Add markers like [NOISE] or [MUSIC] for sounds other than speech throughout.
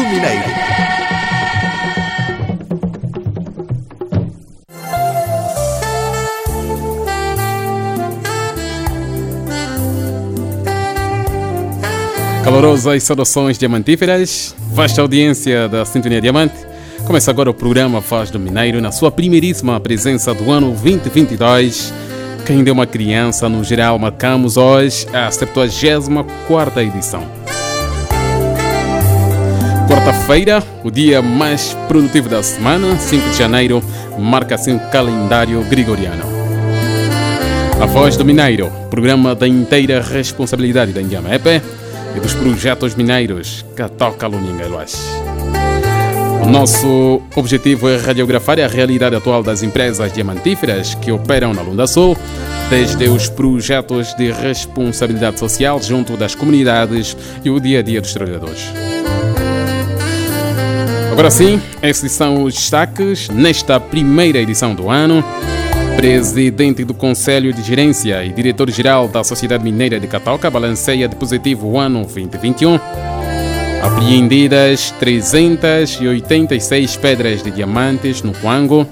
do Mineiro. Calorosas saudações diamantíferas, vasta audiência da Sintonia Diamante. Começa agora o programa Voz do Mineiro na sua primeiríssima presença do ano 2022. Quem é uma criança, no geral, marcamos hoje a 74 edição. Quarta-feira, o dia mais produtivo da semana, 5 de janeiro, marca assim o calendário gregoriano. A Voz do Mineiro, programa da inteira responsabilidade da Indiamepe e dos projetos mineiros que toca Luninga O nosso objetivo é radiografar a realidade atual das empresas diamantíferas que operam na Lunda Sul, desde os projetos de responsabilidade social junto das comunidades e o dia a dia dos trabalhadores. Agora sim, esses são os destaques nesta primeira edição do ano. Presidente do Conselho de Gerência e diretor-geral da Sociedade Mineira de Catoca balanceia de positivo o ano 2021. Apreendidas 386 pedras de diamantes no Quango.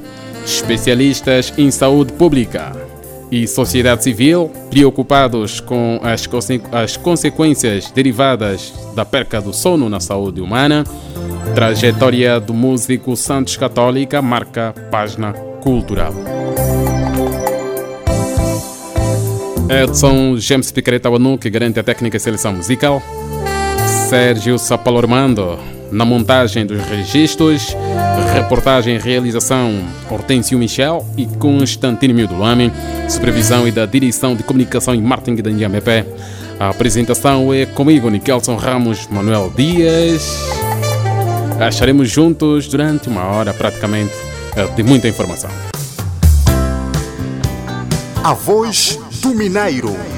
Especialistas em saúde pública e sociedade civil preocupados com as, conse as consequências derivadas da perca do sono na saúde humana. Trajetória do músico Santos Católica marca página cultural. Edson James Picareta Wanu, que garante a técnica e seleção musical. Sérgio Sapalormando, na montagem dos registros. Reportagem e realização Hortêncio Michel e Constantino Miudulame. Supervisão e da direção de comunicação e marketing da IAMP. A apresentação é comigo, Nikelson Ramos Manuel Dias. Estaremos juntos durante uma hora praticamente de muita informação. A voz do Mineiro.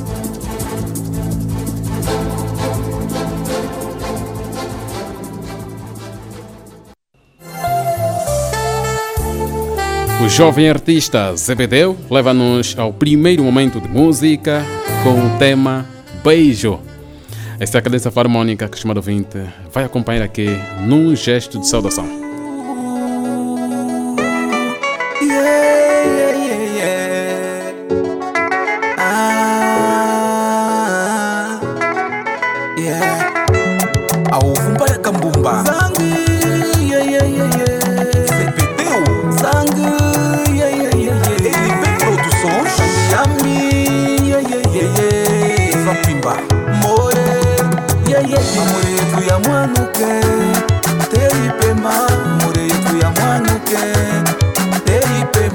O jovem artista Zebedeu leva-nos ao primeiro momento de música com o tema Beijo. Esta é a cadência harmônica que o chamado ouvinte vai acompanhar aqui num gesto de saudação.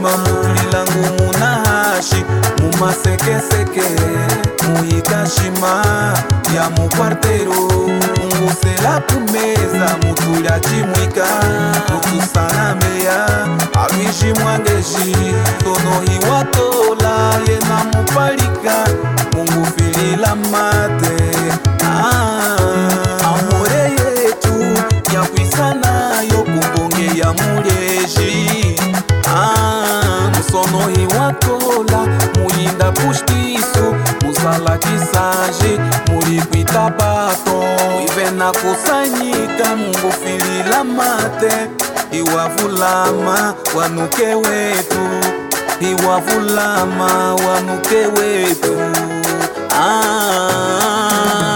mobimba momilango munahashi mumasekeseke muhikashima ya mukwartero mungusela kumeza mutulya cimwika lutusanameya abishi mwangeshi tonohiwa tola yena mupalika mungufilila mate. Ah, amore yetu yakwisanayo kumbonge ya muleshi nonohi wakola muyinda pushtiso musala kisaje mulikwita bato. Ive na kusanyika mungufilila mate iwavulama wanuke wetu. Iwavulama wanuke wetu. Ah.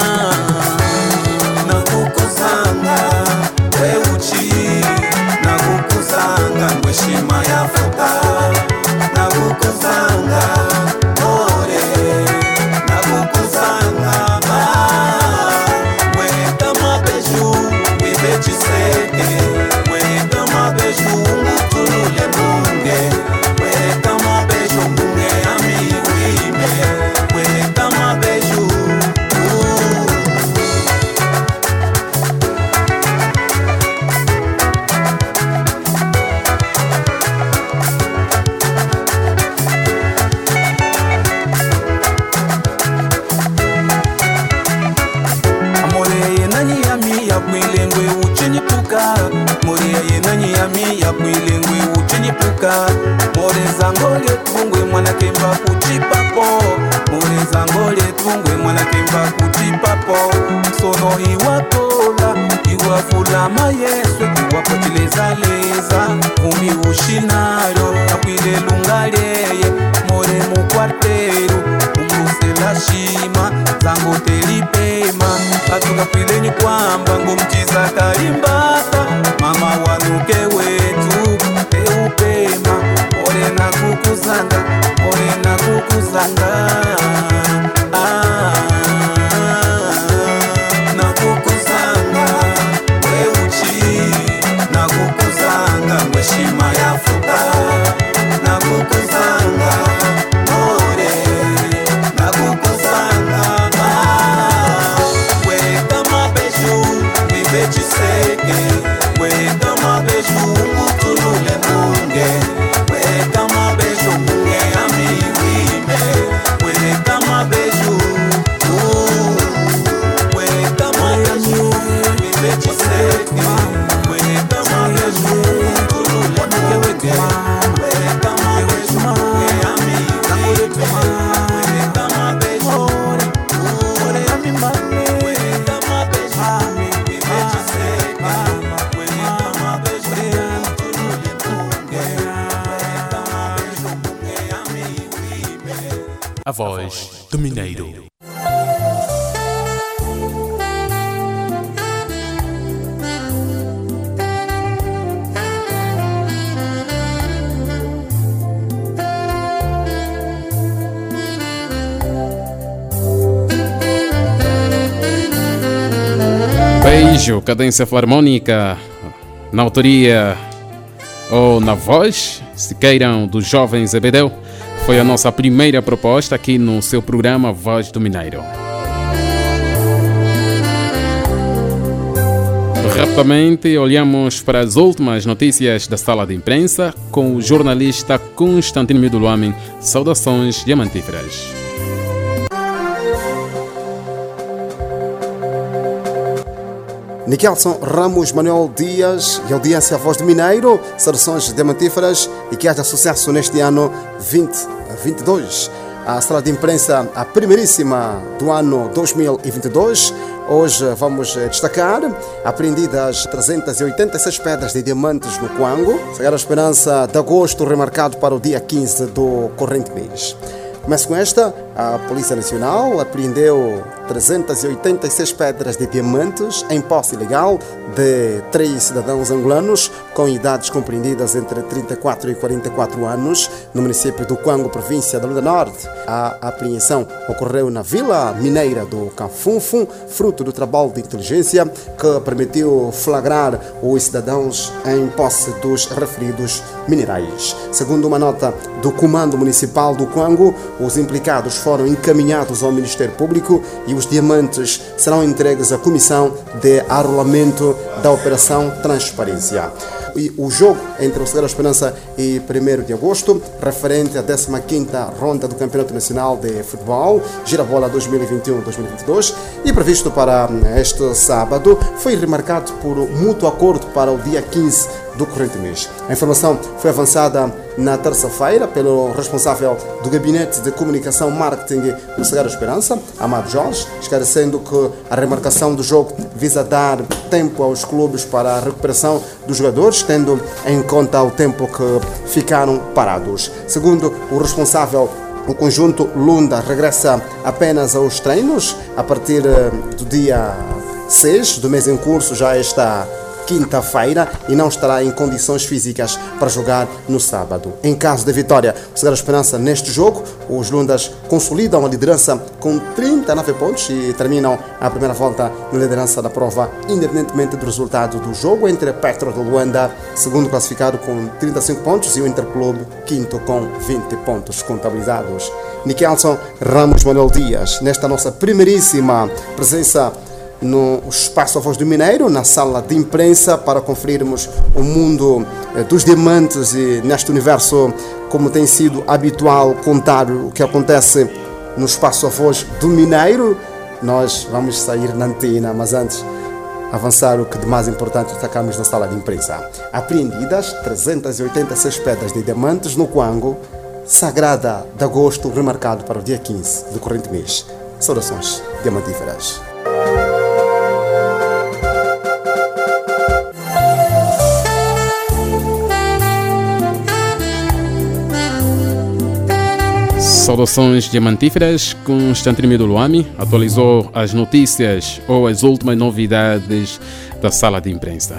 Cadência filarmônica, na autoria ou na voz, se queiram, dos jovens Ebedeu, foi a nossa primeira proposta aqui no seu programa Voz do Mineiro. Rapidamente olhamos para as últimas notícias da sala de imprensa com o jornalista Constantino Miduluamin. Saudações diamantíferas. Nikelson Ramos Manuel Dias e audiência Voz do Mineiro, saudações diamantíferas e que haja sucesso neste ano 2022. A sala de imprensa, a primeiríssima do ano 2022. Hoje vamos destacar apreendidas 386 pedras de diamantes no Quango. Sagrada Esperança de agosto, remarcado para o dia 15 do corrente mês. Começo com esta. A Polícia Nacional apreendeu 386 pedras de diamantes em posse ilegal de três cidadãos angolanos com idades compreendidas entre 34 e 44 anos no município do Quango, província da Lunda Norte. A apreensão ocorreu na Vila Mineira do Canfunfum, fruto do trabalho de inteligência que permitiu flagrar os cidadãos em posse dos referidos minerais. Segundo uma nota do Comando Municipal do Quango, os implicados foram encaminhados ao Ministério Público e os diamantes serão entregues à Comissão de Arrolamento da Operação Transparência. E o jogo entre o Sagrada Esperança e 1 de agosto, referente à 15ª ronda do Campeonato Nacional de Futebol, Girabola 2021-2022, e previsto para este sábado, foi remarcado por mútuo acordo para o dia 15 do corrente mês. A informação foi avançada na terça-feira pelo responsável do Gabinete de Comunicação Marketing do Sagrada Esperança, Amado Jorge, esclarecendo que a remarcação do jogo visa dar tempo aos clubes para a recuperação dos jogadores, tendo em conta o tempo que ficaram parados. Segundo o responsável o conjunto Lunda regressa apenas aos treinos a partir do dia 6 do mês em curso, já está quinta-feira e não estará em condições físicas para jogar no sábado. Em caso de vitória, o Esperança neste jogo, os Lundas consolidam a liderança com 39 pontos e terminam a primeira volta na liderança da prova, independentemente do resultado do jogo entre Petro de Luanda, segundo classificado com 35 pontos, e o Interclube, quinto com 20 pontos contabilizados. Nikelson Ramos Manuel Dias, nesta nossa primeiríssima presença no Espaço A Voz do Mineiro, na sala de imprensa, para conferirmos o mundo dos diamantes e neste universo, como tem sido habitual contar o que acontece no Espaço A Voz do Mineiro. Nós vamos sair na antena, mas antes Avançar o que de mais importante destacamos na sala de imprensa. Apreendidas 386 pedras de diamantes no Quango, sagrada de agosto, remarcado para o dia 15 do corrente mês. Saudações diamantíferas. Saudações diamantíferas, Constantino do Luami atualizou as notícias ou as últimas novidades da sala de imprensa.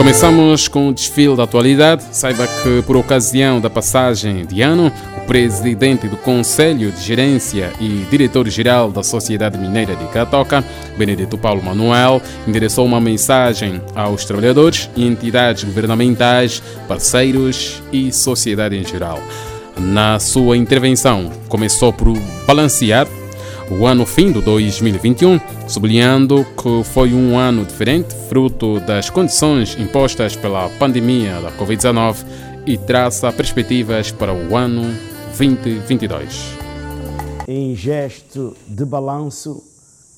Começamos com o desfile da atualidade. Saiba que, por ocasião da passagem de ano, o presidente do Conselho de Gerência e diretor-geral da Sociedade Mineira de Catoca, Benedito Paulo Manuel, endereçou uma mensagem aos trabalhadores e entidades governamentais, parceiros e sociedade em geral. Na sua intervenção, começou por balancear o ano fim do 2021, sublinhando que foi um ano diferente, fruto das condições impostas pela pandemia da Covid-19 e traça perspectivas para o ano 2022. Em gesto de balanço,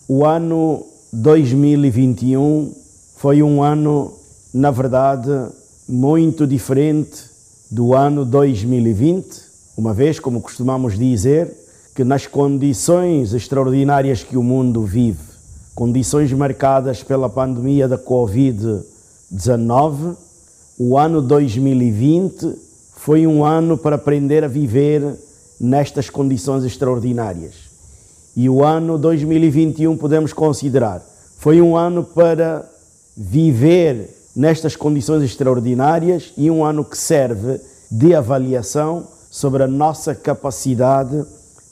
o ano 2021 foi um ano, na verdade, muito diferente do ano 2020, uma vez, como costumamos dizer, que nas condições extraordinárias que o mundo vive, condições marcadas pela pandemia da Covid-19, o ano 2020 foi um ano para aprender a viver nestas condições extraordinárias. E o ano 2021 podemos considerar foi um ano para viver nestas condições extraordinárias e um ano que serve de avaliação sobre a nossa capacidade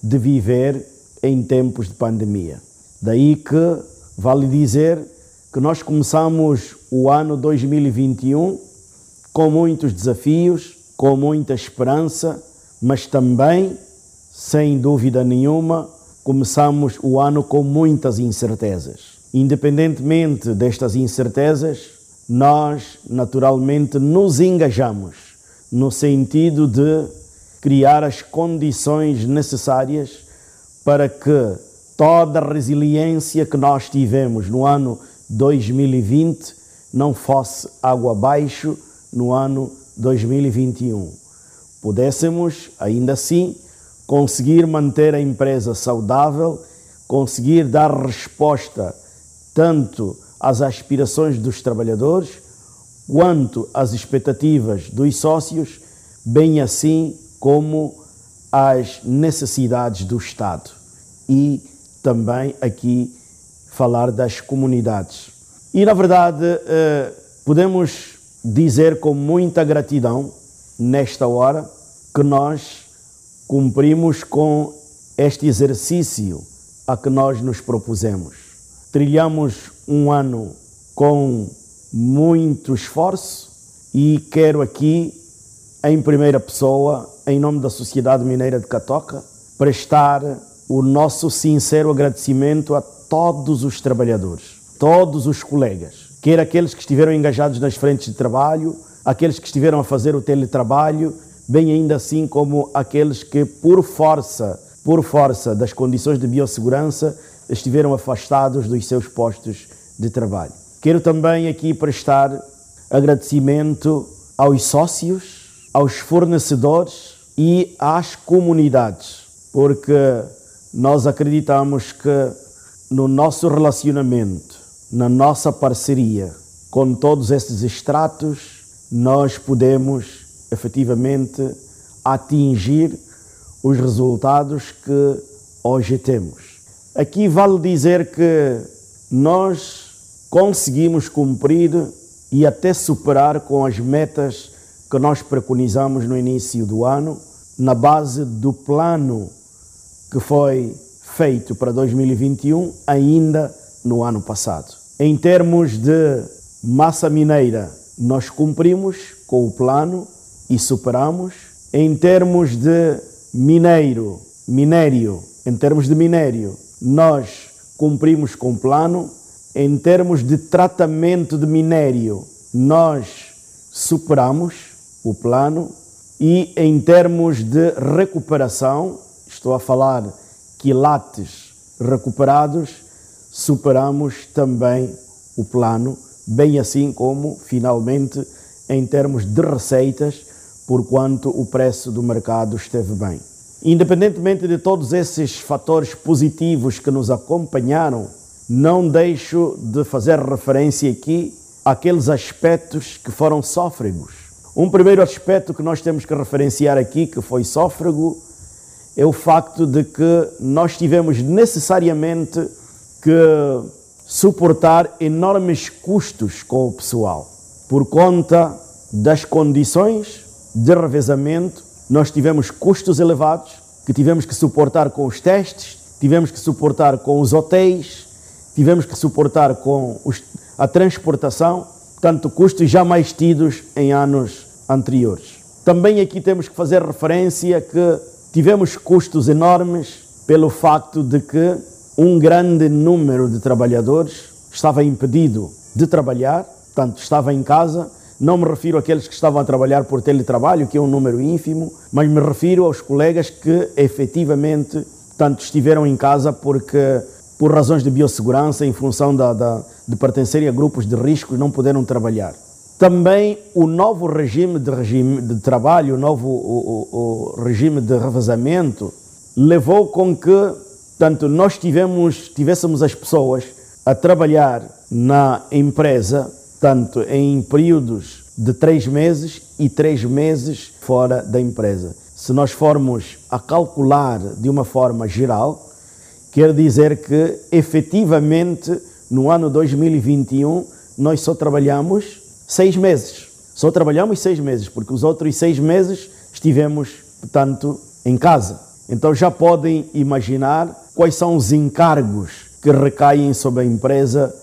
de viver em tempos de pandemia. Daí que vale dizer que nós começamos o ano 2021 com muitos desafios, com muita esperança, mas também, sem dúvida nenhuma, começamos o ano com muitas incertezas. Independentemente destas incertezas, nós naturalmente nos engajamos no sentido de criar as condições necessárias para que toda a resiliência que nós tivemos no ano 2020 não fosse água abaixo no ano 2021. Pudéssemos, ainda assim, conseguir manter a empresa saudável, conseguir dar resposta tanto às aspirações dos trabalhadores quanto às expectativas dos sócios, bem assim como as necessidades do Estado e também aqui falar das comunidades. E na verdade, eh, podemos dizer com muita gratidão nesta hora que nós cumprimos com este exercício a que nós nos propusemos. Trilhamos um ano com muito esforço e quero aqui, em primeira pessoa, em nome da Sociedade Mineira de Catoca, prestar o nosso sincero agradecimento a todos os trabalhadores, todos os colegas, quer aqueles que estiveram engajados nas frentes de trabalho, aqueles que estiveram a fazer o teletrabalho, bem ainda assim como aqueles que por força, por força das condições de biossegurança, estiveram afastados dos seus postos de trabalho. Quero também aqui prestar agradecimento aos sócios, aos fornecedores e às comunidades, porque nós acreditamos que no nosso relacionamento, na nossa parceria com todos esses estratos, nós podemos efetivamente atingir os resultados que hoje temos. Aqui vale dizer que nós conseguimos cumprir e até superar com as metas que nós preconizamos no início do ano, na base do plano que foi feito para 2021, ainda no ano passado. Em termos de massa mineira, nós cumprimos com o plano e superamos. Em termos de mineiro, minério, em termos de minério, nós cumprimos com o plano. Em termos de tratamento de minério, nós superamos o plano e em termos de recuperação, estou a falar quilates recuperados, superamos também o plano, bem assim como, finalmente, em termos de receitas, por quanto o preço do mercado esteve bem. Independentemente de todos esses fatores positivos que nos acompanharam, não deixo de fazer referência aqui àqueles aspectos que foram sófregos. Um primeiro aspecto que nós temos que referenciar aqui, que foi sófrego, é o facto de que nós tivemos necessariamente que suportar enormes custos com o pessoal. Por conta das condições de revezamento, nós tivemos custos elevados que tivemos que suportar com os testes, tivemos que suportar com os hotéis, tivemos que suportar com os, a transportação, tanto custos jamais tidos em anos anteriores. Também aqui temos que fazer referência que tivemos custos enormes pelo facto de que um grande número de trabalhadores estava impedido de trabalhar, portanto, estava em casa. Não me refiro àqueles que estavam a trabalhar por teletrabalho, que é um número ínfimo, mas me refiro aos colegas que efetivamente tanto estiveram em casa porque, por razões de biossegurança, em função da, da, de pertencerem a grupos de risco, não puderam trabalhar. Também o novo regime de, regime de trabalho, o novo o, o, o regime de revezamento, levou com que tanto nós tivemos, tivéssemos as pessoas a trabalhar na empresa, tanto em períodos de três meses e três meses fora da empresa. Se nós formos a calcular de uma forma geral, quer dizer que efetivamente no ano 2021 nós só trabalhamos seis meses. Só trabalhamos seis meses, porque os outros seis meses estivemos, portanto, em casa. Então já podem imaginar quais são os encargos que recaem sobre a empresa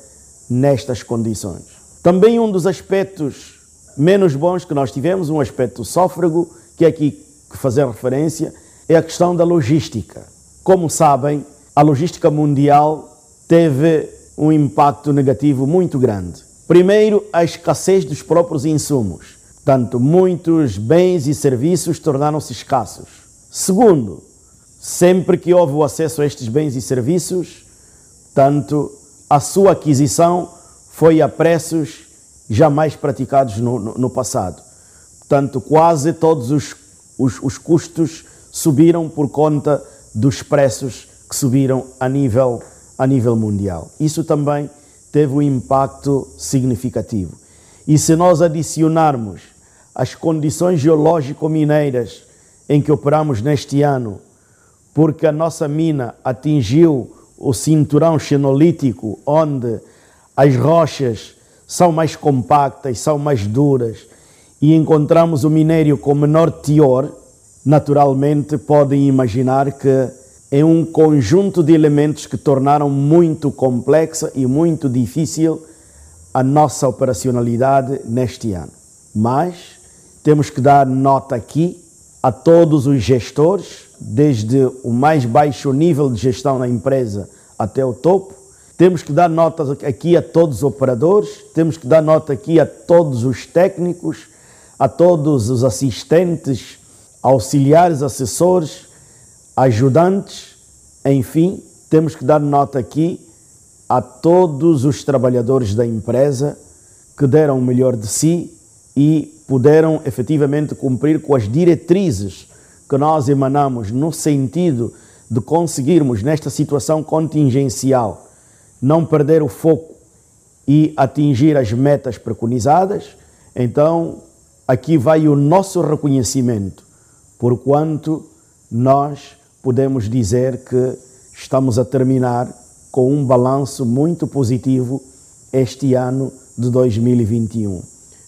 nestas condições. Também um dos aspectos menos bons que nós tivemos, um aspecto sófrego, que é aqui que fazer referência, é a questão da logística. Como sabem, a logística mundial teve um impacto negativo muito grande. Primeiro, a escassez dos próprios insumos. Tanto muitos bens e serviços tornaram-se escassos. Segundo, sempre que houve o acesso a estes bens e serviços, tanto a sua aquisição foi a preços jamais praticados no, no, no passado. Portanto, quase todos os, os, os, custos subiram por conta dos preços que subiram a nível, a nível mundial. Isso também teve um impacto significativo. E se nós adicionarmos as condições geológico-mineiras em que operamos neste ano, porque a nossa mina atingiu o cinturão xenolítico, onde as rochas são mais compactas, são mais duras, e encontramos o minério com menor teor, naturalmente podem imaginar que é um conjunto de elementos que tornaram muito complexa e muito difícil a nossa operacionalidade neste ano. Mas temos que dar nota aqui a todos os gestores desde o mais baixo nível de gestão na empresa até o topo. Temos que dar nota aqui a todos os operadores, temos que dar nota aqui a todos os técnicos, a todos os assistentes, auxiliares, assessores, ajudantes, enfim, temos que dar nota aqui a todos os trabalhadores da empresa que deram o melhor de si e puderam efetivamente cumprir com as diretrizes que nós emanamos no sentido de conseguirmos, nesta situação contingencial, não perder o foco e atingir as metas preconizadas, então aqui vai o nosso reconhecimento, porquanto nós podemos dizer que estamos a terminar com um balanço muito positivo este ano de 2021.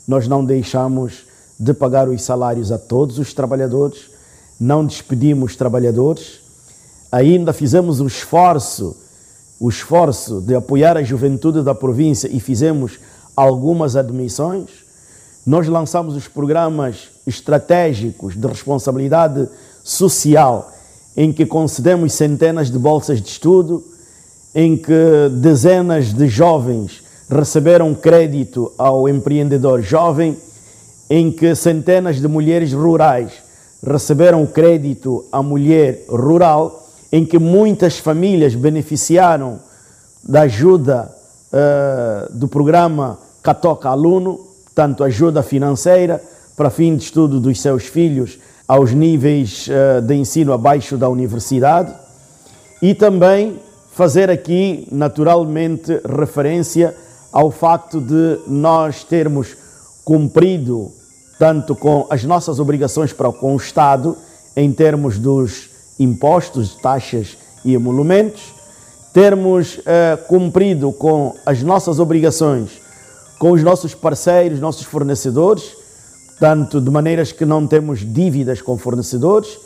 Nós não deixamos de pagar os salários a todos os trabalhadores, não despedimos trabalhadores, ainda fizemos o esforço, o esforço de apoiar a juventude da província e fizemos algumas admissões. Nós lançamos os programas estratégicos de responsabilidade social, em que concedemos centenas de bolsas de estudo, em que dezenas de jovens receberam crédito ao empreendedor jovem, em que centenas de mulheres rurais receberam crédito à mulher rural em que muitas famílias beneficiaram da ajuda uh, do programa Catoca Aluno, tanto ajuda financeira para fim de estudo dos seus filhos aos níveis uh, de ensino abaixo da universidade e também fazer aqui naturalmente referência ao facto de nós termos cumprido tanto com as nossas obrigações para com o Estado em termos dos impostos, taxas e emolumentos, termos eh, cumprido com as nossas obrigações com os nossos parceiros, nossos fornecedores, tanto de maneiras que não temos dívidas com fornecedores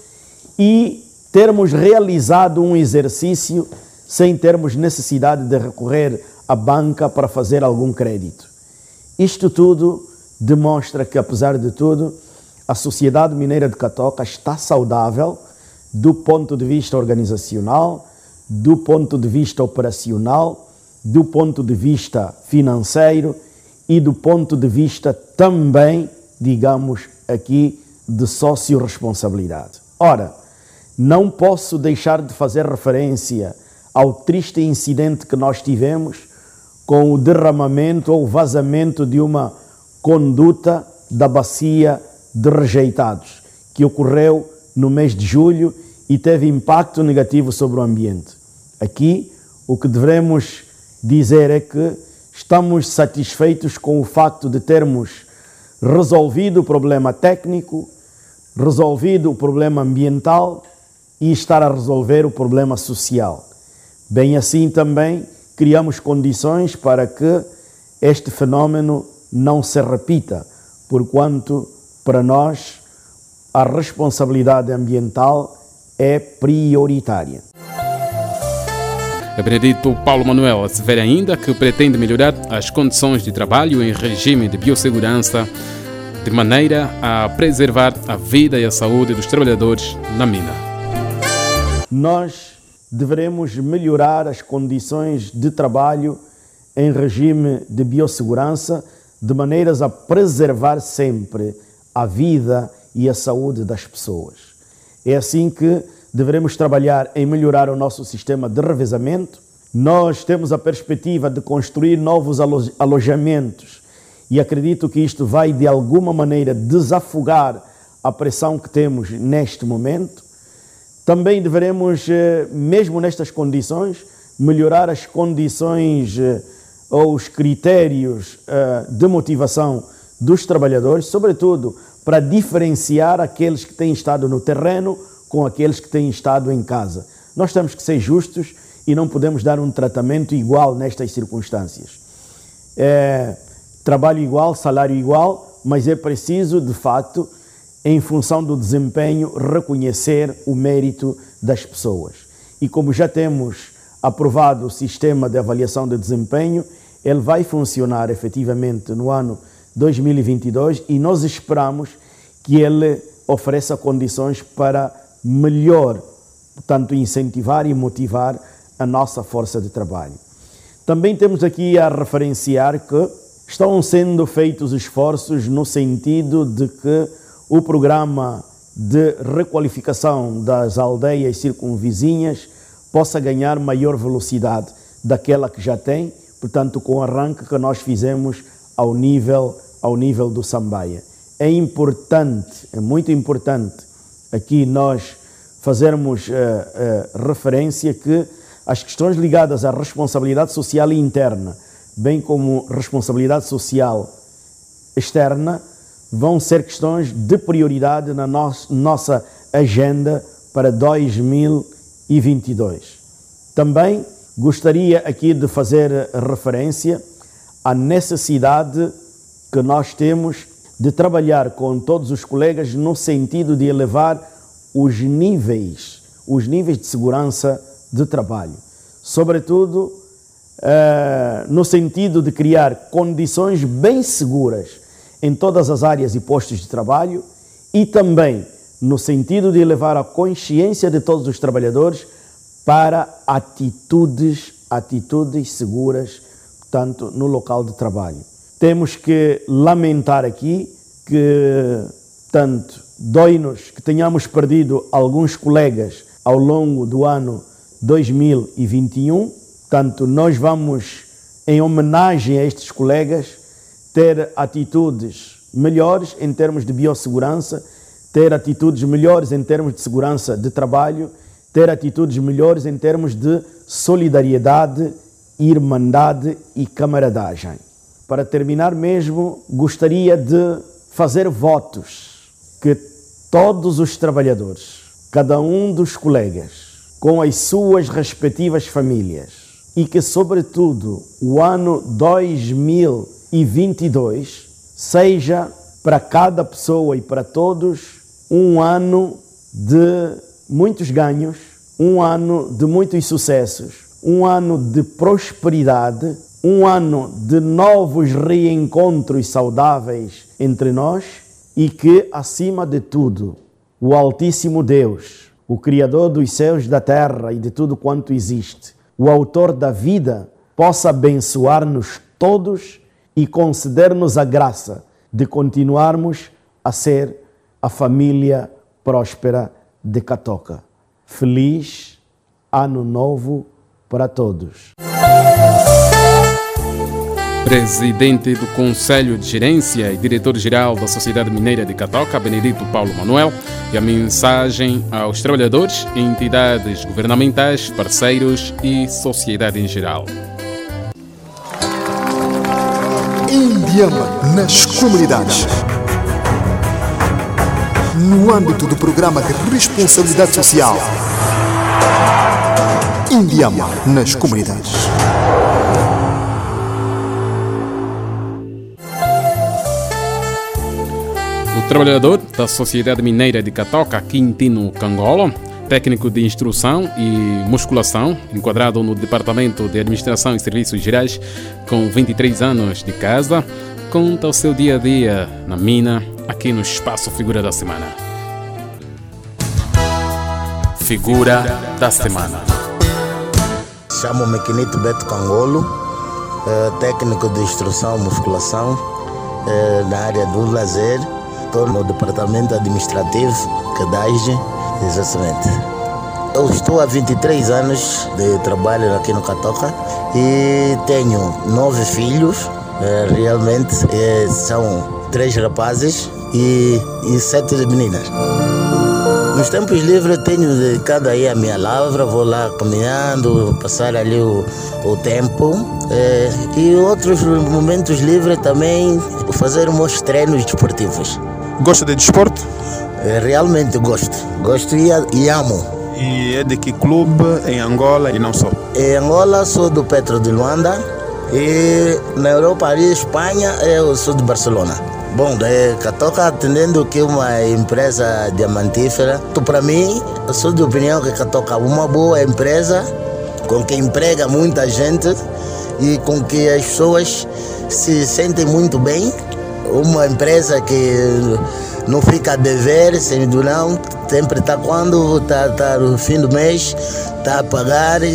e termos realizado um exercício sem termos necessidade de recorrer à banca para fazer algum crédito. Isto tudo demonstra que, apesar de tudo, a Sociedade Mineira de Catoca está saudável do ponto de vista organizacional, do ponto de vista operacional, do ponto de vista financeiro e do ponto de vista também, digamos aqui, de socio-responsabilidade. Ora, não posso deixar de fazer referência ao triste incidente que nós tivemos com o derramamento ou vazamento de uma conduta da bacia de rejeitados, que ocorreu no mês de julho e teve impacto negativo sobre o ambiente. Aqui, o que devemos dizer é que estamos satisfeitos com o facto de termos resolvido o problema técnico, resolvido o problema ambiental e estar a resolver o problema social. Bem assim também criamos condições para que este fenômeno não se repita, porquanto para nós a responsabilidade ambiental é prioritária. Benedito Paulo Manuel assevera ainda que pretende melhorar as condições de trabalho em regime de biossegurança de maneira a preservar a vida e a saúde dos trabalhadores na mina. Nós deveremos melhorar as condições de trabalho em regime de biossegurança de maneiras a preservar sempre a vida e a saúde das pessoas. É assim que devemos trabalhar em melhorar o nosso sistema de revezamento. Nós temos a perspectiva de construir novos alojamentos e acredito que isto vai de alguma maneira desafogar a pressão que temos neste momento. Também devemos, eh, mesmo nestas condições, melhorar as condições eh, ou os critérios eh, de motivação dos trabalhadores, sobretudo para diferenciar aqueles que têm estado no terreno com aqueles que têm estado em casa. Nós temos que ser justos e não podemos dar um tratamento igual nestas circunstâncias. É, trabalho igual, salário igual, mas é preciso, de facto, em função do desempenho, reconhecer o mérito das pessoas. E como já temos aprovado o sistema de avaliação de desempenho, ele vai funcionar efetivamente no ano 2022 e nós esperamos que ele ofereça condições para melhor, portanto, incentivar e motivar a nossa força de trabalho. Também temos aqui a referenciar que estão sendo feitos esforços no sentido de que o programa de requalificação das aldeias circunvizinhas possa ganhar maior velocidade daquela que já tem, portanto, com o arranque que nós fizemos ao nível, ao nível do Sambaia. É importante, é muito importante aqui nós fazermos uh, uh, referência que as questões ligadas à responsabilidade social interna, bem como responsabilidade social externa, vão ser questões de prioridade na no nossa agenda para 2022. Também gostaria aqui de fazer referência à necessidade que nós temos de trabalhar com todos os colegas no sentido de elevar os níveis, os níveis de segurança de trabalho. Sobretudo uh, no sentido de criar condições bem seguras em todas as áreas e postos de trabalho e também no sentido de elevar a consciência de todos os trabalhadores para atitudes, atitudes seguras, portanto, no local de trabalho. Temos que lamentar aqui que, tanto, dói-nos que tenhamos perdido alguns colegas ao longo do ano 2021. Portanto, nós vamos, em homenagem a estes colegas, ter atitudes melhores em termos de biossegurança, ter atitudes melhores em termos de segurança de trabalho, ter atitudes melhores em termos de solidariedade, irmandade e camaradagem. Para terminar mesmo, gostaria de fazer votos que todos os trabalhadores, cada um dos colegas, com as suas respectivas famílias, e que, sobretudo, o ano 2022 seja para cada pessoa e para todos um ano de muitos ganhos, um ano de muitos sucessos, um ano de prosperidade, um ano de novos reencontros saudáveis entre nós e que, acima de tudo, o Altíssimo Deus, o Criador dos céus, da terra e de tudo quanto existe, o Autor da vida, possa abençoar-nos todos e conceder-nos a graça de continuarmos a ser a família próspera de Catoca. Feliz Ano Novo para todos. Presidente do Conselho de Gerência e diretor-geral da Sociedade Mineira de Catoca, Benedito Paulo Manuel, e a mensagem aos trabalhadores, entidades governamentais, parceiros e sociedade em geral. Indiama nas comunidades. No âmbito do programa de responsabilidade social. Indiama nas comunidades. O trabalhador da Sociedade Mineira de Catoca, Quintino Cangolo, técnico de instrução e musculação, enquadrado no Departamento de Administração e Serviços Gerais, com 23 anos de casa, conta o seu dia a dia na mina, aqui no Espaço Figura da Semana. Figura da Semana. Chamo-me Quinito Beto Cangolo, eh, técnico de instrução e musculação eh, na área do lazer. Estou no departamento administrativo, CADAIGE, exatamente. Eu estou há 23 anos de trabalho aqui no Catoca e tenho nove filhos. Eh, Realmente eh, são três rapazes e, e sete meninas. Nos tempos livres tenho dedicado aí a minha lavra, vou lá caminhando, passar ali o, o tempo. eh, e outros momentos livres também fazer meus treinos desportivos. Gosta de desporto? Eh, realmente gosto, gosto e, e amo. E é de que clube em Angola e não só? Em Angola sou do Petro de Luanda e na Europa ali, Espanha, eu sou de Barcelona. Bom, é, Catoca atendendo que uma empresa diamantífera, para mim, eu sou de opinião que Catoca é uma boa empresa com que emprega muita gente e com que as pessoas se sentem muito bem. Uma empresa que não fica a dever, sendo não, sempre está quando está tá no fim do mês, está a pagar e,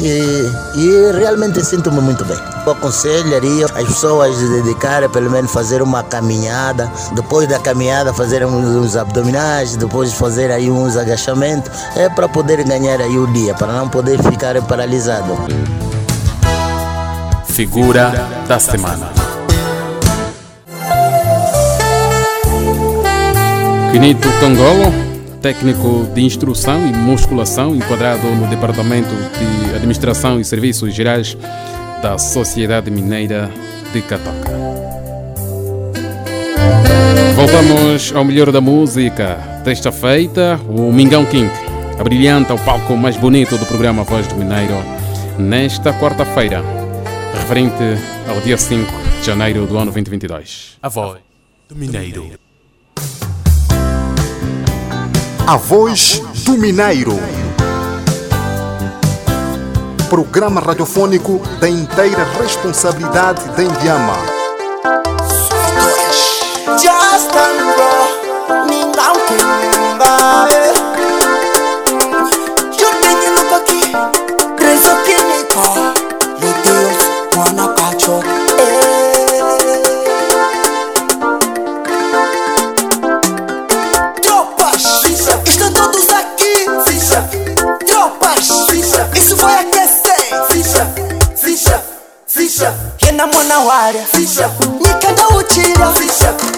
e realmente sinto-me muito bem. Eu aconselharia as pessoas a dedicarem, pelo menos fazer uma caminhada, depois da caminhada fazer uns, uns abdominais, depois fazer aí uns agachamentos, é para poder ganhar aí o dia, para não poder ficar paralisado. Figura da Semana. Quinito Cangolo, técnico de instrução e musculação, enquadrado no Departamento de Administração e Serviços Gerais da Sociedade Mineira de Catoca. Voltamos ao melhor da música. Desta feita, o Mingão King abrilhanta o palco mais bonito do programa Voz do Mineiro nesta quarta-feira, referente ao dia 5 de janeiro do ano 2022. A voz do Mineiro. A Voz do Mineiro. Programa radiofônico da inteira responsabilidade da Indiama. Just ndalya nyika ndawuchira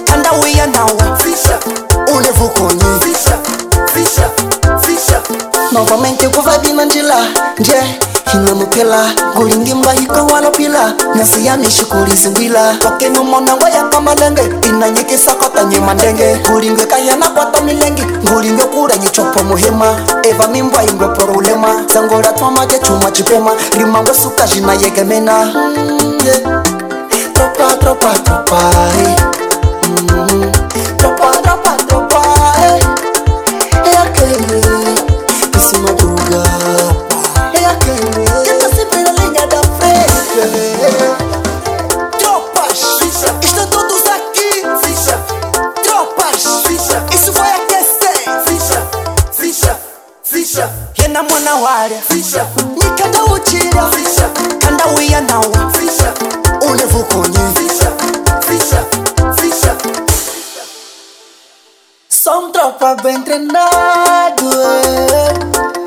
kandauya nawo unevukonyi novamente kuvadina njila. Nje hinamupela ngulingimba hikowalopila nyasi ya mishikuliziwila tokenumona yapamalenge inanyikisakotanyima ndenge ngulingwe kahiyanakwata milengi. Ngulingwe kula nyichopo muhema. Eva mimbwa ingwepora ulema tsangolatwamaje chuma chipema. Rimangwe suka zinayegemena mm, yeah. Tropa tropa. Mm, tropa tropa tropa eh. Eakele, esse madruga Eakele, que tá sempre na linha da frente. Tropas, estão todos aqui Tropas, isso vai aquecer Yena mwana ware Nikanda uchira Kanda uya nawa tropa bem treinado é.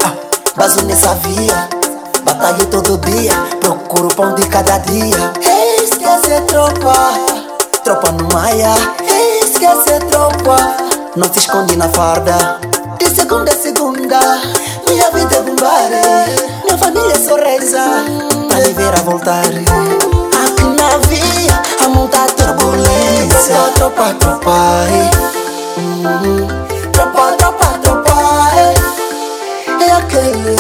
ah, Baso nessa via Batalho todo dia Procuro pão de cada dia. Esquece tropa Tropa no maia Esquece tropa. Não se esconde na farda De segunda a segunda. Minha vida é bumbare Minha família só reza Pra me ver a voltar. Aqui na via Há muita turbulência. Tropa, tropa, tropa eh. Tropa, tropa, tropa É, é aquele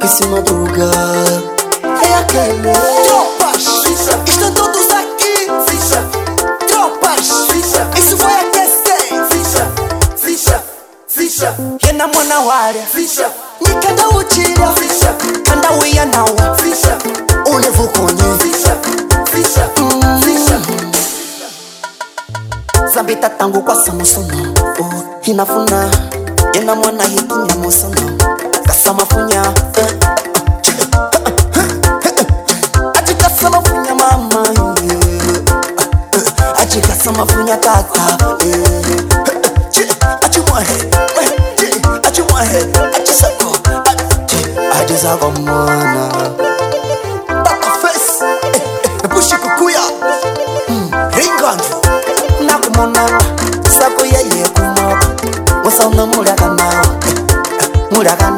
que se madruga. É aquele. Tropas, estão todos aqui. Tropas, isso vai aquecer Yena mwana ware Nikanda uchira Kanda wiya nawa Ulevukonye zambita tangu kwa samusono oh, hinafuna yena mwana hikinya musono kasamafunya eh, achikasamafunya mama yeah. achikasamafunya tata eh, achimwahe achimwahe achisako ajizako mwana. Tata face eh, eh, pushikukuya huracán.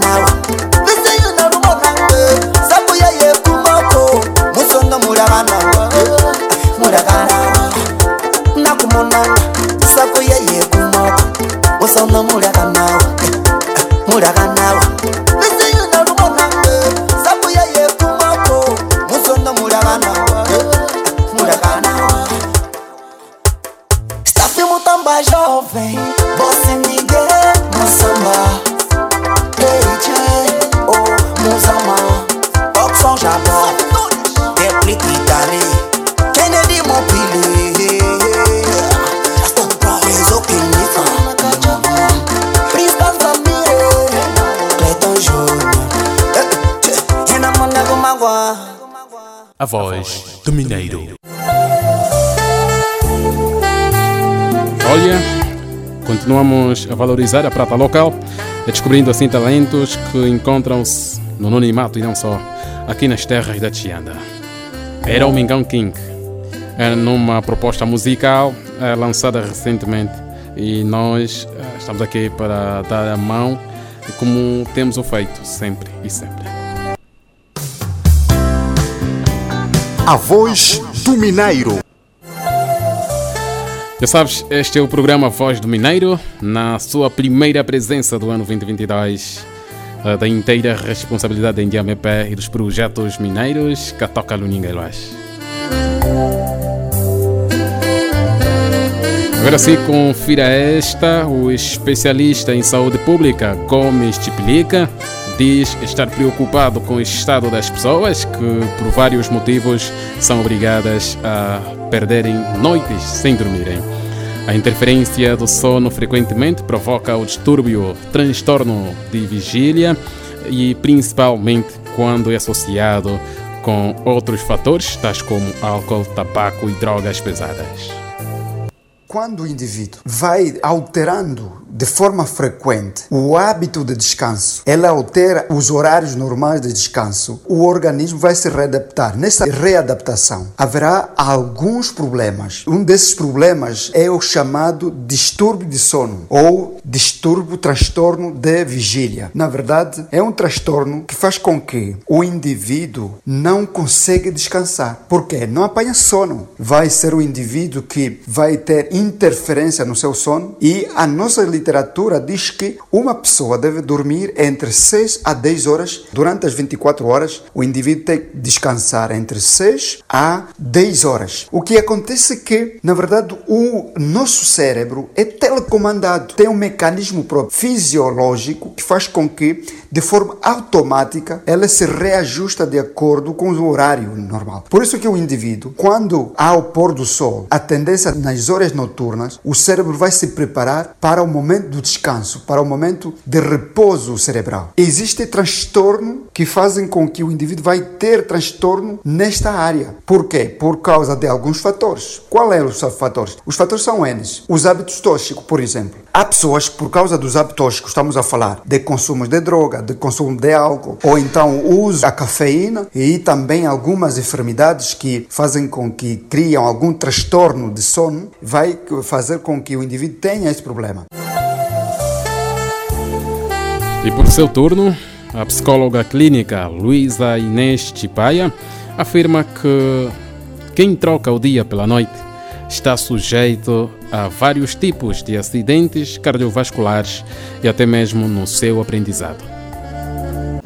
Voz do Mineiro. Olha, continuamos a valorizar a prata local, descobrindo assim talentos que encontram-se no anonimato e não só aqui nas terras da Chianda. Era o Mingão King, é numa proposta musical é, lançada recentemente e nós é, estamos aqui para dar a mão como temos o feito sempre e sempre. A voz do Mineiro. Já sabes, este é o programa Voz do Mineiro, na sua primeira presença do ano 2022, eh, da inteira responsabilidade da Indiamepé e dos projetos mineiros que toca Luninga Eloás. Agora sim, confira esta, o especialista em saúde pública Gomes Tiplica diz estar preocupado com o estado das pessoas que, por vários motivos, são obrigadas a perderem noites sem dormirem. A interferência do sono frequentemente provoca o distúrbio, transtorno de vigília e principalmente quando é associado com outros fatores, tais como álcool, tabaco e drogas pesadas. Quando o indivíduo vai alterando de forma frequente o hábito de descanso, ela altera os horários normais de descanso, o organismo vai se readaptar. Nessa readaptação haverá alguns problemas. Um desses problemas é o chamado distúrbio de sono ou distúrbio transtorno de vigília. Na verdade, é um transtorno que faz com que o indivíduo não consiga descansar. Por quê? Não apanha sono. Vai ser o indivíduo que vai ter interferência no seu sono e a nossa literatura diz que uma pessoa deve dormir entre 6 a 10 horas durante as 24 horas. O indivíduo tem que descansar entre 6 a 10 horas. O que acontece é que, na verdade, o nosso cérebro é telecomandado, tem um mecanismo próprio fisiológico que faz com que, de forma automática, ela se reajusta de acordo com o horário normal. Por isso que o indivíduo, quando há o pôr do sol, a tendência nas horas noturnas, o cérebro vai se preparar para o momento do descanso, para o momento de repouso cerebral. Existe transtorno que fazem com que o indivíduo vai ter transtorno nesta área. Por quê? Por causa de alguns fatores. Qual é os fatores? Os fatores são eles. Os hábitos tóxicos, por exemplo. Há pessoas por causa dos hábitos tóxicos, estamos a falar de consumo de droga, de consumo de álcool, ou então uso da cafeína e também algumas enfermidades que fazem com que criam algum transtorno de sono, vai fazer com que o indivíduo tenha esse problema. E por seu turno, a psicóloga clínica Luísa Inês Chipaia afirma que quem troca o dia pela noite está sujeito a vários tipos de acidentes cardiovasculares e até mesmo no seu aprendizado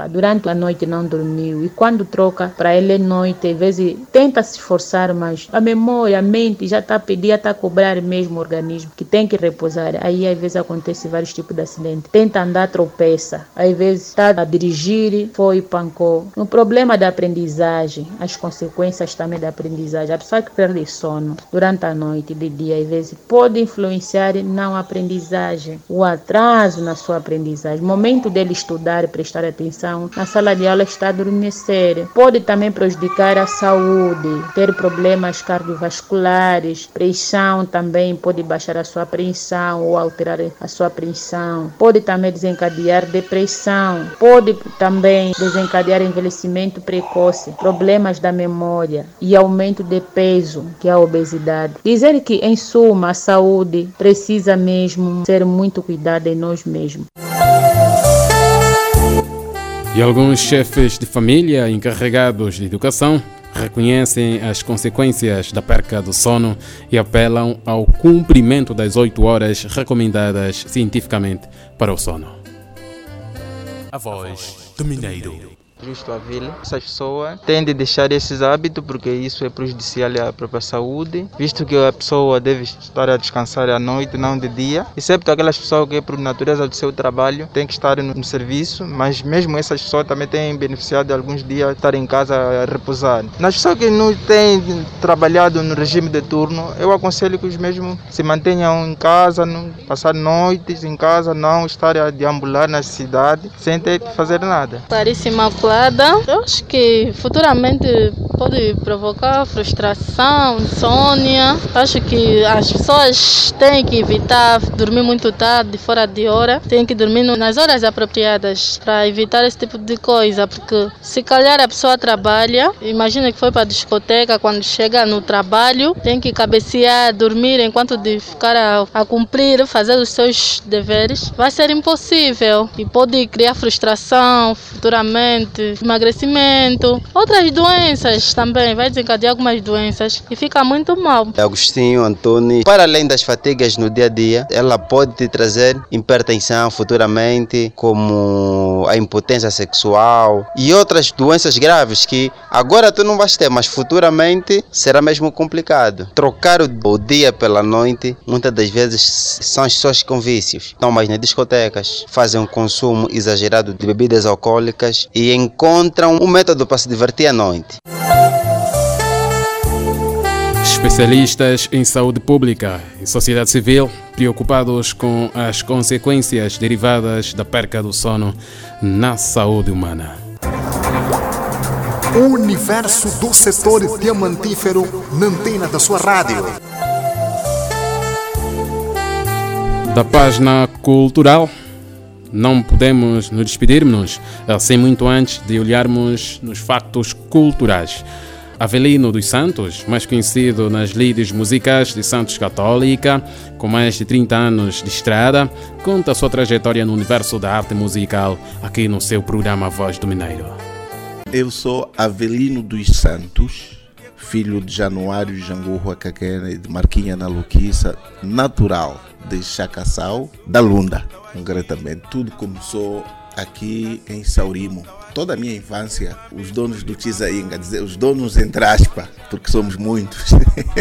durante a noite não dormiu e quando troca para ele é noite, às vezes tenta se esforçar, mas a memória, a mente já está a pedir, está a cobrar mesmo o organismo que tem que repousar. Aí às vezes acontece vários tipos de acidente. Tenta andar, tropeça. Às vezes está a dirigir, foi e pancou. O problema da aprendizagem, as consequências também da aprendizagem. A pessoa que perde sono durante a noite, de dia, às vezes pode influenciar na aprendizagem, o atraso na sua aprendizagem. Momento dele estudar prestar atenção na sala de aula está a adormecer. Pode também prejudicar a saúde, ter problemas cardiovasculares, pressão também pode baixar a sua pressão ou alterar a sua pressão. Pode também desencadear depressão, pode também desencadear envelhecimento precoce, problemas da memória e aumento de peso, que é a obesidade. Dizer que, em suma, a saúde precisa mesmo ser muito cuidada em nós mesmos. E alguns chefes de família encarregados de educação reconhecem as consequências da perca do sono e apelam ao cumprimento das 8 horas recomendadas cientificamente para o sono. A voz do Mineiro visto a vila. Essas pessoas têm de deixar esses hábitos porque isso é prejudicial à própria saúde, visto que a pessoa deve estar a descansar à noite, não de dia. Excepto aquelas pessoas que, por natureza do seu trabalho, têm que estar no, serviço, mas mesmo essas pessoas também têm beneficiado de alguns dias estar em casa a repousar. Nas pessoas que não têm trabalhado no regime de turno, eu aconselho que os mesmos se mantenham em casa, não, passar noites em casa, não estar a deambular na cidade sem ter que fazer nada. Parece Eu acho que futuramente pode provocar frustração, insônia. Acho que as pessoas têm que evitar dormir muito tarde, fora de hora. Tem que dormir nas horas apropriadas para evitar esse tipo de coisa, porque se calhar a pessoa trabalha, imagina que foi para a discoteca, quando chega no trabalho, tem que cabecear, dormir enquanto de ficar a, a cumprir, fazer os seus deveres, vai ser impossível e pode criar frustração futuramente emagrecimento, outras doenças também, vai desencadear algumas doenças e fica muito mal. Agostinho Antônio, para além das fatigas no dia a dia, ela pode te trazer hipertensão futuramente, como a impotência sexual e outras doenças graves que agora tu não vais ter, mas futuramente será mesmo complicado. Trocar o dia pela noite, muitas das vezes são as pessoas com vícios. Estão mais nas discotecas, fazem um consumo exagerado de bebidas alcoólicas e em encontram um método para se divertir à noite. Especialistas em saúde pública e sociedade civil preocupados com as consequências derivadas da perca do sono na saúde humana. O universo do setor diamantífero na antena da sua rádio. Da página cultural, não podemos nos despedirmos sem muito antes de olharmos nos factos culturais. Avelino dos Santos, mais conhecido nas lides musicais de Santos Católica, com mais de 30 anos de estrada, conta a sua trajetória no universo da arte musical aqui no seu programa Voz do Mineiro. Eu sou Avelino dos Santos, filho de Januário Jangurro Caquene de Marquinha na Luquiça, natural de Chacaçal, da Lunda, concretamente. Tudo começou aqui em Saurimo, toda a minha infância, os donos do Tizainga, dizer, os donos entre aspas, porque somos muitos,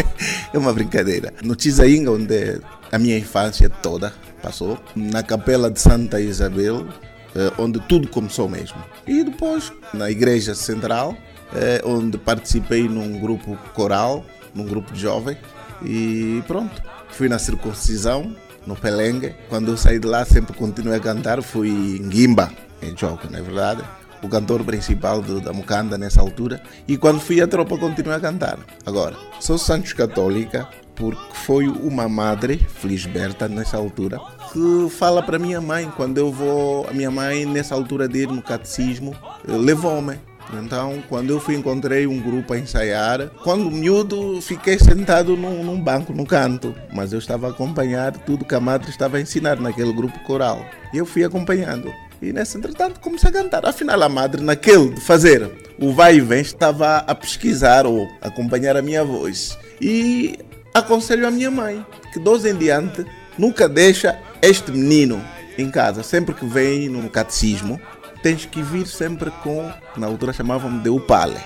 [LAUGHS] é uma brincadeira. No Tizainga, onde a minha infância toda passou, na capela de Santa Isabel, eh, onde tudo começou mesmo. E depois na igreja central, eh, onde participei num grupo coral, num grupo de jovens, e pronto. Fui na circuncisão, no Pelengue. Quando eu saí de lá, sempre continuei a cantar. Fui em Guimba, em Joco, não é verdade? o cantor principal do, da Mucanda nessa altura. E quando fui à tropa, continuei a cantar. Agora, sou Santos Católica porque foi uma madre, Felisberta, nessa altura, que fala para minha mãe, quando eu vou, a minha mãe, nessa altura de ir no catecismo, levou-me. Então, quando eu fui, encontrei um grupo a ensaiar. Quando miúdo, fiquei sentado num, num, banco, no canto. Mas eu estava a acompanhar tudo que a madre estava a ensinar naquele grupo coral. E eu fui acompanhando. E nesse entretanto comecei a cantar. Afinal, a madre, naquele de fazer o vai e vem, estava a pesquisar ou acompanhar a minha voz. E aconselho a minha mãe que, dos em diante, nunca deixa este menino em casa. Sempre que vem no catecismo, tens que vir sempre com, na altura chamavam-me de Upale,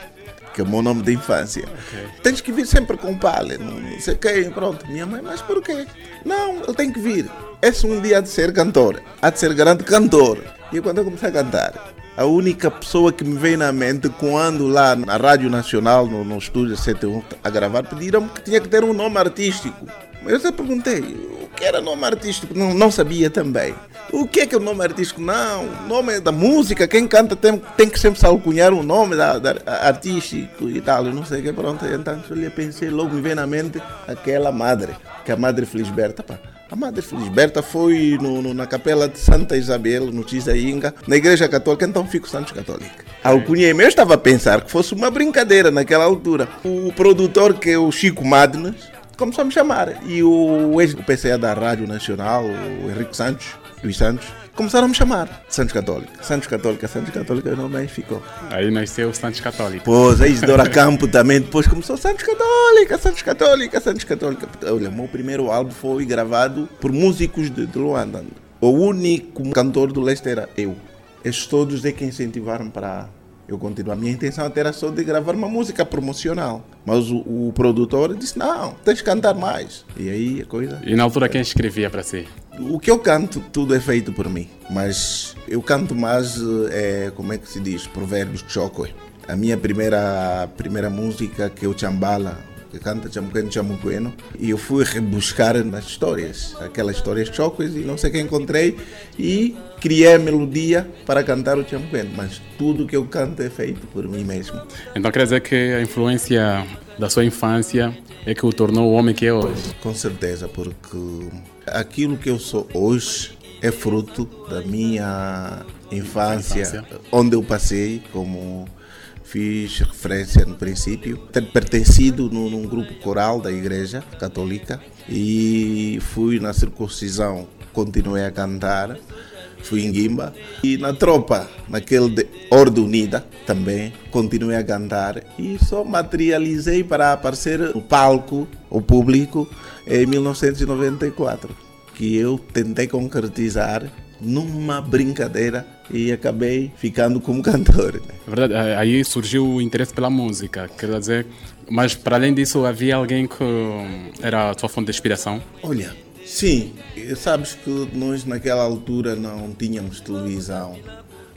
que é o meu nome de infância. Okay. Tens que vir sempre com Upale, não, sei quem, pronto. Minha mãe, mas por quê? Não, ele tem que vir. Esse um dia há de ser cantor, há de ser grande cantor. E quando eu comecei a cantar, a única pessoa que me veio na mente quando lá na Rádio Nacional, no, no estúdio 71, a gravar, pediram que tinha que ter um nome artístico. Eu até perguntei o que era nome artístico, não, não sabia também. O que é que é o nome artístico? Não, o nome da música, quem canta tem, tem que sempre se alcunhar o nome da, da, artístico e tal, não sei o que, pronto. Então eu pensei, logo me veio na mente aquela madre, que é a Madre Felisberta, pá. A Madre Felisberta foi no, no, na capela de Santa Isabel, no Tizainga, na igreja católica, então fico Santos Católica. A alcunha meu estava a pensar que fosse uma brincadeira naquela altura. O produtor, que é o Chico Madnes, começou a me chamar. E o ex-PCA da Rádio Nacional, o Henrique Santos, Luís Santos, começaram a me chamar Santos Católica. Santos Católica, Santos Católica, o nome aí ficou. Aí nasceu Santos Católica. Pois, aí [LAUGHS] Isidora Campo também, depois começou Santos Católica, Santos Católica, Santos Católica. Olha, meu primeiro álbum foi gravado por músicos de, de Luanda. O único cantor do leste era eu. Estes todos é que incentivaram para eu continuo. A minha intenção era só de gravar uma música promocional. Mas o, o produtor disse: não, tens que cantar mais. E aí a coisa. E na altura quem escrevia para si? O que eu canto, tudo é feito por mim. Mas eu canto mais, é, como é que se diz? Provérbios de Choco. A minha primeira, primeira música, que é o Chambala, que canta Chamuqueno Chamuqueno, e eu fui rebuscar nas histórias, aquelas histórias chocas, e não sei quem encontrei, e criei a melodia para cantar o Chamuqueno, mas tudo que eu canto é feito por mim mesmo. Então quer dizer que a influência da sua infância é que o tornou o homem que é hoje? Com certeza, porque aquilo que eu sou hoje é fruto da minha infância, infância. onde eu passei como fiz referência no princípio, ter pertencido num, num grupo coral da Igreja Católica e fui na circuncisão, continuei a cantar fui em Guimba. E na tropa, naquele de Ordem Unida, também continuei a cantar e só materializei para aparecer no palco, o público, em 1994, que eu tentei concretizar numa brincadeira e acabei ficando como [LAUGHS] cantor. Né? É verdade, aí surgiu o interesse pela música, quer dizer, mas para além disso havia alguém que era a sua fonte de inspiração? Olha, sim, sabes que nós naquela altura não tínhamos televisão.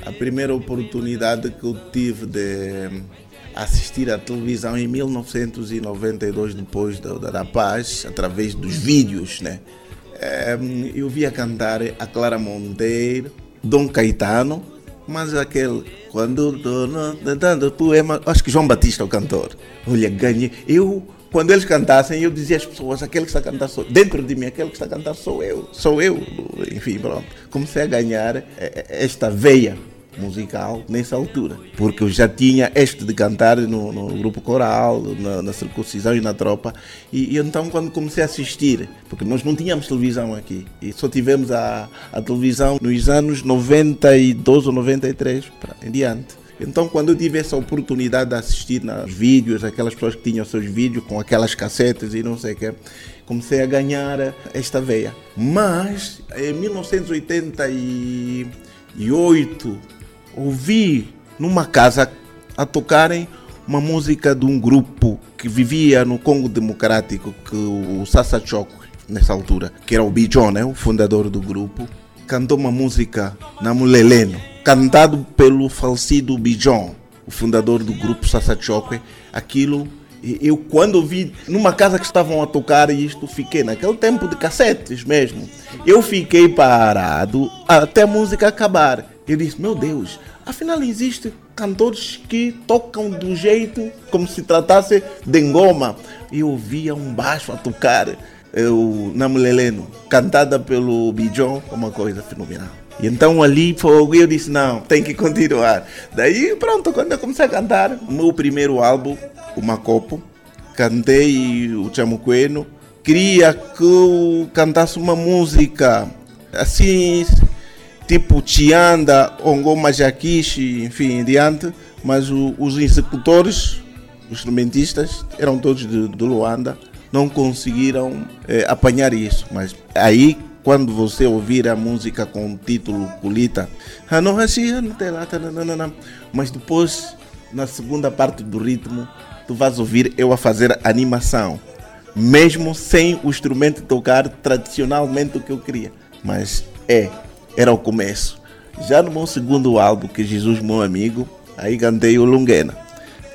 A primeira oportunidade que eu tive de assistir à televisão em 1992, depois da, da Paz, através dos vídeos, né? eu via cantar a Clara Monteiro, Dom Caetano, mas aquele, quando dando poema, acho que João Batista o cantor. Olha, ganhei. Eu quando eles cantassem, eu dizia às pessoas, aquele que está a cantar sou dentro de mim, aquele que está a cantar sou eu, sou eu. Enfim, pronto. Comecei a ganhar eh, eh, esta veia musical nessa altura, porque eu já tinha este de cantar no, no grupo coral, na, na, circuncisão e na tropa, e, e, então quando comecei a assistir, porque nós não tínhamos televisão aqui, e só tivemos a, a televisão nos anos 92 ou 93 para, em diante. Então, quando eu tive essa oportunidade de assistir nos vídeos, aquelas pessoas que tinham seus vídeos com aquelas cassetes e não sei o que, comecei a ganhar esta veia. Mas, em 1988, ouvi numa casa a tocarem uma música de um grupo que vivia no Congo Democrático, que o Sassa Choco, nessa altura, que era o Bijon, né, o fundador do grupo, cantou uma música na Muleleno cantado pelo falecido Bijon, o fundador do grupo Sassachokwe. Aquilo, eu quando vi numa casa que estavam a tocar isto, fiquei naquele tempo de cassetes mesmo. Eu fiquei parado até a música acabar. Eu disse, meu Deus, afinal existe cantores que tocam do jeito como se tratasse de engoma. E eu ouvia um baixo a tocar, eu, Namuleleno, cantada pelo Bijon, uma coisa fenomenal. E então ali foi, eu disse, não, tem que continuar. Daí pronto, quando eu comecei a cantar, o meu primeiro álbum, o Macopo, cantei o Chamuqueno, queria que eu cantasse uma música assim, tipo Tianda, Ongoma Jaquiche, enfim, em diante, mas o, os executores, os instrumentistas, eram todos de, de Luanda, não conseguiram eh, apanhar isso. Mas aí quando você ouvir a música com o título Culita, mas depois, na segunda parte do ritmo, tu vais ouvir eu a fazer animação, mesmo sem o instrumento tocar tradicionalmente o que eu queria. Mas é, era o começo. Já no meu segundo álbum, que é Jesus Meu Amigo, aí cantei o Lunguena.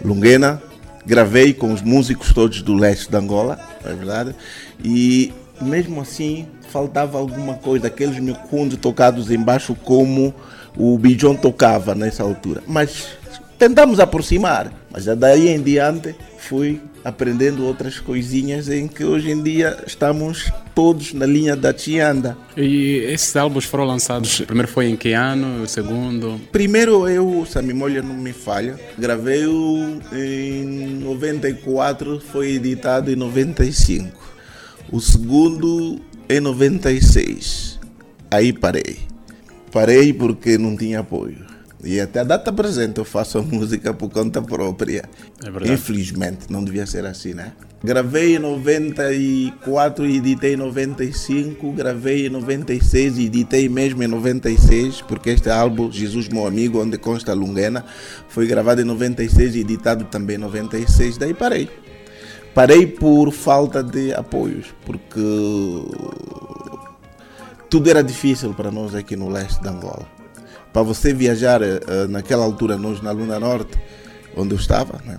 Lunguena, gravei com os músicos todos do leste da Angola, é verdade, e mesmo assim faltava alguma coisa, aqueles micundos tocados embaixo como o Bijon tocava nessa altura. Mas tentamos aproximar, mas daí em diante fui aprendendo outras coisinhas em que hoje em dia estamos todos na linha da Tianda. E esses álbuns foram lançados, primeiro foi em que ano, o segundo? Primeiro eu, se a memória não me falha, gravei em 94, foi editado em 95. O segundo em 96. Aí parei. Parei porque não tinha apoio. E até a data presente eu faço a música por conta própria. É Infelizmente, não devia ser assim, né? Gravei em 94 e editei em 95. Gravei em 96 e editei mesmo em 96, porque este álbum, Jesus Meu Amigo, onde consta a Lunguena, foi gravado em 96 e editado também em 96. Daí parei. Parei por falta de apoios, porque tudo era difícil para nós aqui no leste de Angola. Para você viajar, eh, naquela altura, nós na Luna Norte, onde eu estava, né?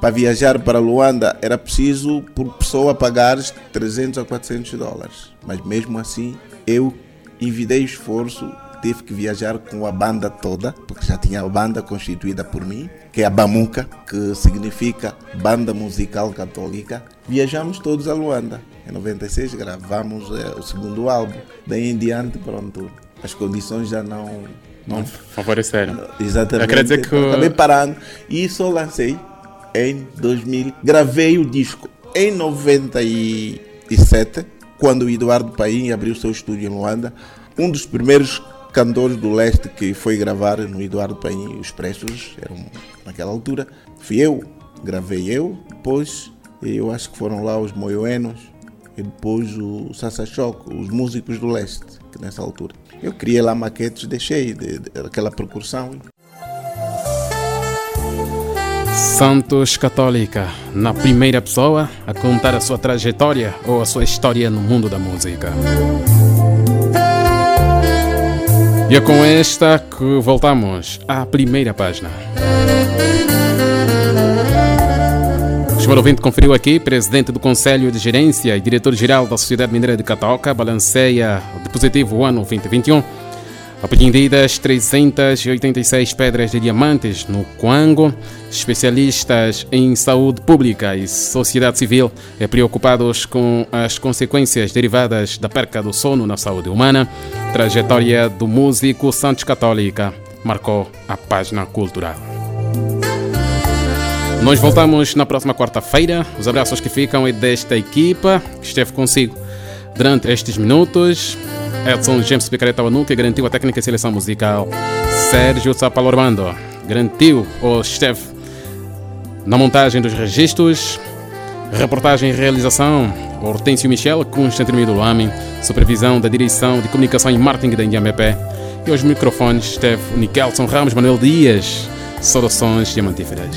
para viajar para Luanda era preciso por pessoa pagar 300 a 400 dólares. Mas mesmo assim, eu envidei esforço tive que viajar com a banda toda, porque já tinha a banda constituída por mim, que é a Bamuca, que significa Banda Musical Católica. Viajamos todos a Luanda. Em 96 gravamos é, o segundo álbum. Daí em diante, pronto, as condições já não não favoreceram. Exatamente. Quer dizer que acabei parando e só lancei em 2000. Gravei o disco em 97, quando o Eduardo Paim abriu seu estúdio em Luanda. Um dos primeiros cantores do leste que foi gravar no Eduardo Paim, os Pressos, eram naquela altura. Fui eu, gravei eu, depois eu acho que foram lá os Moioenos e depois o Sassachoco, os músicos do leste, que nessa altura. Eu criei lá maquetes, deixei de, de, aquela percussão. Santos Católica, na primeira pessoa a contar a sua trajetória ou a sua história no mundo da música. E é com esta que voltamos à primeira página. O ouvinte conferiu aqui, presidente do Conselho de Gerência e diretor-geral da Sociedade Mineira de Catoca, balanceia de positivo o ano 2021. Apreendidas 386 pedras de diamantes no Quango. Especialistas em saúde pública e sociedade civil é preocupados com as consequências derivadas da perca do sono na saúde humana. Trajetória do músico Santos Católica marcou a página cultural. Nós voltamos na próxima quarta-feira. Os abraços que ficam é desta equipa que esteve consigo durante estes minutos. Edson James Picareta Wanu, que garantiu a técnica e seleção musical. Sérgio Sapalormando garantiu ou esteve na montagem dos registros. Reportagem e realização Hortêncio Michel, Constantino Midulami, supervisão da direção de comunicação e marketing da IAMEP. E aos microfones esteve Nikelson Ramos Manuel Dias. Saudações diamantíferas.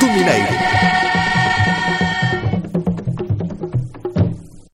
do Mineiro.